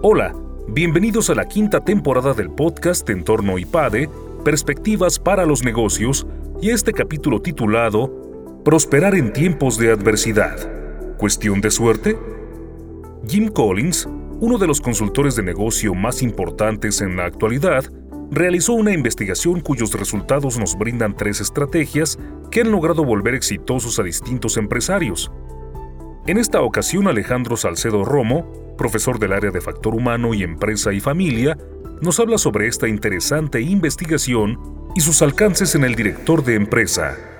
Hola, bienvenidos a la quinta temporada del podcast Entorno IPADE, Perspectivas para los Negocios, y este capítulo titulado Prosperar en tiempos de adversidad. ¿Cuestión de suerte? Jim Collins, uno de los consultores de negocio más importantes en la actualidad, realizó una investigación cuyos resultados nos brindan tres estrategias que han logrado volver exitosos a distintos empresarios. En esta ocasión, Alejandro Salcedo Romo, profesor del área de factor humano y empresa y familia, nos habla sobre esta interesante investigación y sus alcances en el director de empresa.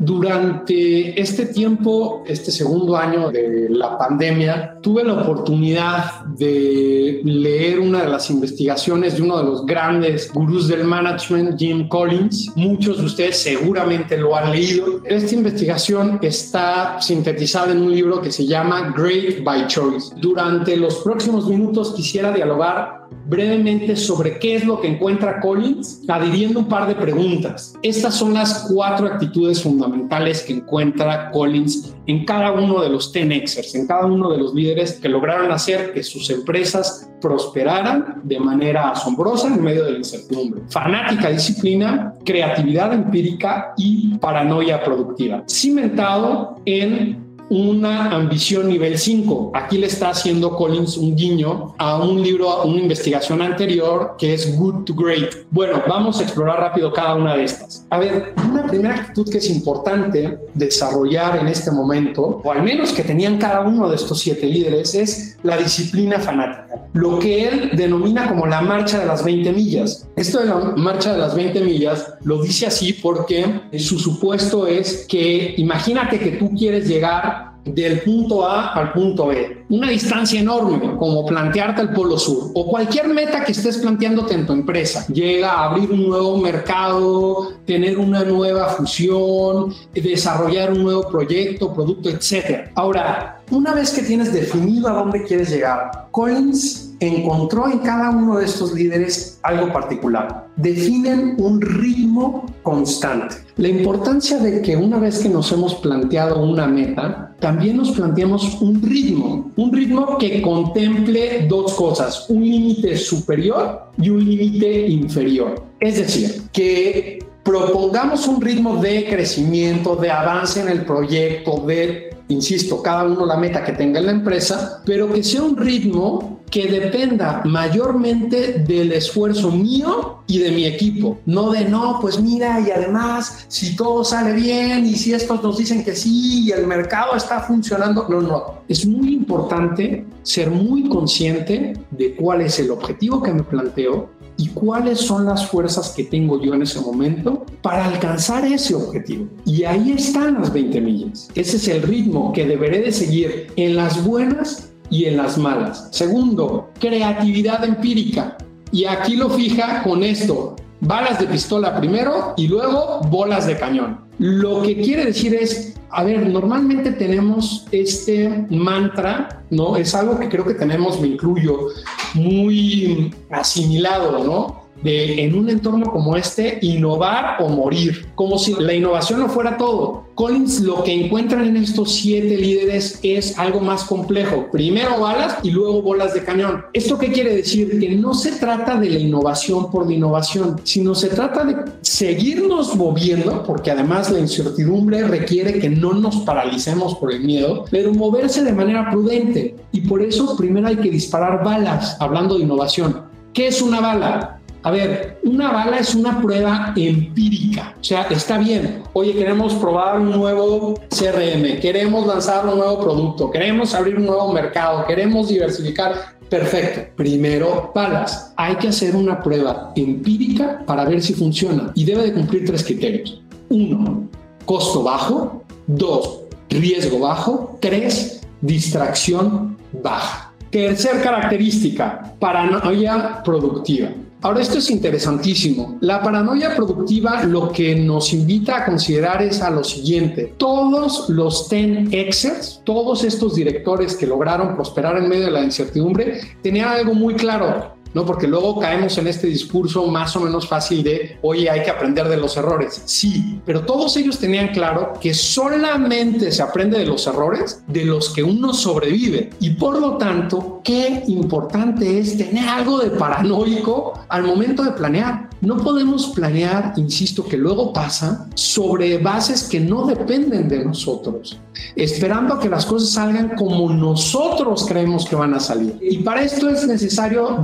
Durante este tiempo, este segundo año de la pandemia, tuve la oportunidad de leer una de las investigaciones de uno de los grandes gurús del management, Jim Collins. Muchos de ustedes seguramente lo han leído. Esta investigación está sintetizada en un libro que se llama Great by Choice. Durante los próximos minutos quisiera dialogar brevemente sobre qué es lo que encuentra Collins, adhiriendo un par de preguntas. Estas son las cuatro actitudes fundamentales que encuentra Collins en cada uno de los 10Xers, en cada uno de los líderes que lograron hacer que sus empresas prosperaran de manera asombrosa en medio de la incertidumbre. Fanática disciplina, creatividad empírica y paranoia productiva. Cimentado en una ambición nivel 5. Aquí le está haciendo Collins un guiño a un libro, a una investigación anterior que es Good to Great. Bueno, vamos a explorar rápido cada una de estas. A ver, una primera actitud que es importante desarrollar en este momento, o al menos que tenían cada uno de estos siete líderes, es la disciplina fanática. Lo que él denomina como la marcha de las 20 millas. Esto de la marcha de las 20 millas lo dice así porque su supuesto es que imagínate que tú quieres llegar del punto A al punto B. Una distancia enorme, como plantearte el Polo Sur, o cualquier meta que estés planteándote en tu empresa. Llega a abrir un nuevo mercado, tener una nueva fusión, desarrollar un nuevo proyecto, producto, etc. Ahora, una vez que tienes definido a dónde quieres llegar, Collins encontró en cada uno de estos líderes algo particular. Definen un ritmo constante. La importancia de que una vez que nos hemos planteado una meta, también nos planteamos un ritmo, un ritmo que contemple dos cosas, un límite superior y un límite inferior. Es decir, que propongamos un ritmo de crecimiento, de avance en el proyecto, de, insisto, cada uno la meta que tenga en la empresa, pero que sea un ritmo que dependa mayormente del esfuerzo mío y de mi equipo, no de no, pues mira, y además, si todo sale bien y si estos nos dicen que sí y el mercado está funcionando, no, no, es muy importante ser muy consciente de cuál es el objetivo que me planteo y cuáles son las fuerzas que tengo yo en ese momento para alcanzar ese objetivo. Y ahí están las 20 millas. Ese es el ritmo que deberé de seguir en las buenas y en las malas. Segundo, creatividad empírica. Y aquí lo fija con esto, balas de pistola primero y luego bolas de cañón. Lo que quiere decir es, a ver, normalmente tenemos este mantra, ¿no? Es algo que creo que tenemos, me incluyo, muy asimilado, ¿no? De en un entorno como este innovar o morir, como si la innovación no fuera todo. Collins lo que encuentran en estos siete líderes es algo más complejo. Primero balas y luego bolas de cañón. ¿Esto qué quiere decir? Que no se trata de la innovación por la innovación, sino se trata de seguirnos moviendo, porque además la incertidumbre requiere que no nos paralicemos por el miedo, pero moverse de manera prudente. Y por eso primero hay que disparar balas, hablando de innovación. ¿Qué es una bala? A ver, una bala es una prueba empírica. O sea, está bien. Oye, queremos probar un nuevo CRM, queremos lanzar un nuevo producto, queremos abrir un nuevo mercado, queremos diversificar. Perfecto. Primero, balas. Hay que hacer una prueba empírica para ver si funciona y debe de cumplir tres criterios. Uno, costo bajo. Dos, riesgo bajo. Tres, distracción baja. Tercer característica, paranoia productiva. Ahora, esto es interesantísimo. La paranoia productiva lo que nos invita a considerar es a lo siguiente. Todos los 10Xers, todos estos directores que lograron prosperar en medio de la incertidumbre, tenían algo muy claro. ¿No? Porque luego caemos en este discurso más o menos fácil de, oye, hay que aprender de los errores. Sí, pero todos ellos tenían claro que solamente se aprende de los errores de los que uno sobrevive. Y por lo tanto, qué importante es tener algo de paranoico al momento de planear. No podemos planear, insisto, que luego pasa sobre bases que no dependen de nosotros, esperando a que las cosas salgan como nosotros creemos que van a salir. Y para esto es necesario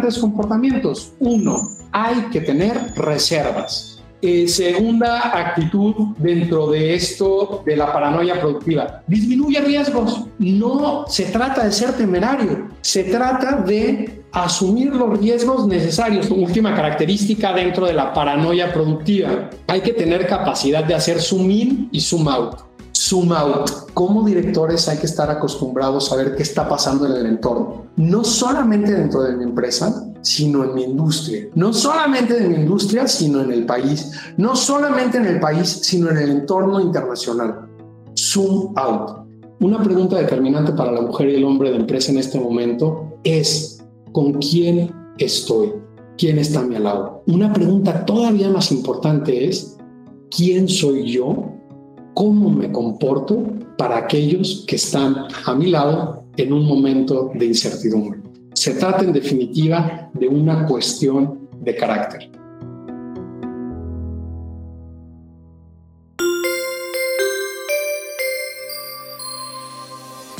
tres comportamientos. Uno, hay que tener reservas. Eh, segunda actitud dentro de esto de la paranoia productiva, disminuye riesgos. No se trata de ser temerario, se trata de asumir los riesgos necesarios. Última característica dentro de la paranoia productiva, hay que tener capacidad de hacer zoom in y zoom out. Zoom out. Como directores hay que estar acostumbrados a ver qué está pasando en el entorno. No solamente dentro de mi empresa, sino en mi industria. No solamente en mi industria, sino en el país. No solamente en el país, sino en el entorno internacional. Zoom out. Una pregunta determinante para la mujer y el hombre de empresa en este momento es, ¿con quién estoy? ¿Quién está a mi lado? Una pregunta todavía más importante es, ¿quién soy yo? ¿Cómo me comporto para aquellos que están a mi lado en un momento de incertidumbre? Se trata en definitiva de una cuestión de carácter.